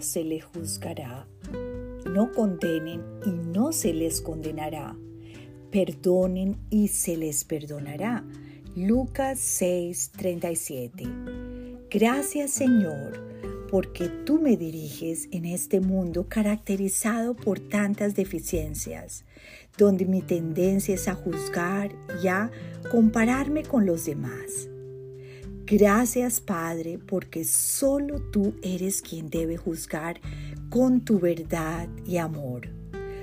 se les juzgará. No condenen y no se les condenará. Perdonen y se les perdonará. Lucas 6:37 Gracias Señor, porque tú me diriges en este mundo caracterizado por tantas deficiencias, donde mi tendencia es a juzgar y a compararme con los demás. Gracias Padre, porque solo tú eres quien debe juzgar con tu verdad y amor.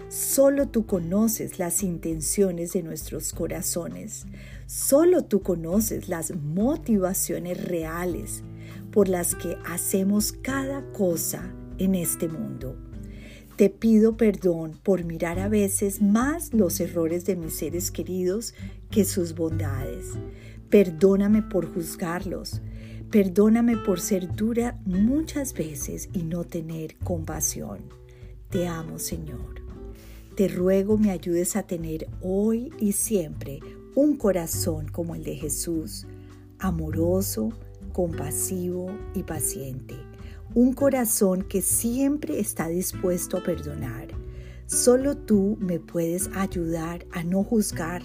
Solo tú conoces las intenciones de nuestros corazones. Solo tú conoces las motivaciones reales por las que hacemos cada cosa en este mundo. Te pido perdón por mirar a veces más los errores de mis seres queridos que sus bondades. Perdóname por juzgarlos. Perdóname por ser dura muchas veces y no tener compasión. Te amo, Señor. Te ruego me ayudes a tener hoy y siempre un corazón como el de Jesús, amoroso, compasivo y paciente. Un corazón que siempre está dispuesto a perdonar. Solo tú me puedes ayudar a no juzgar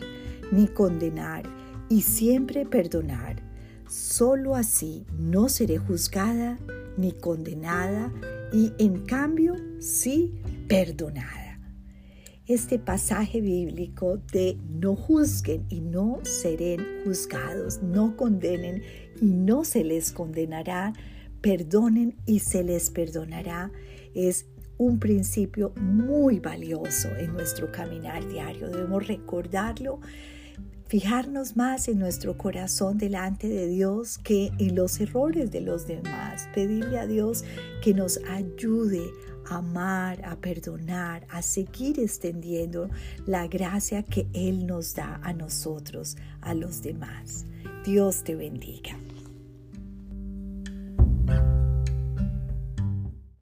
ni condenar y siempre perdonar. Solo así no seré juzgada ni condenada y en cambio sí perdonada este pasaje bíblico de no juzguen y no serán juzgados, no condenen y no se les condenará, perdonen y se les perdonará, es un principio muy valioso en nuestro caminar diario. Debemos recordarlo, fijarnos más en nuestro corazón delante de Dios que en los errores de los demás. Pedirle a Dios que nos ayude amar, a perdonar, a seguir extendiendo la gracia que Él nos da a nosotros, a los demás. Dios te bendiga.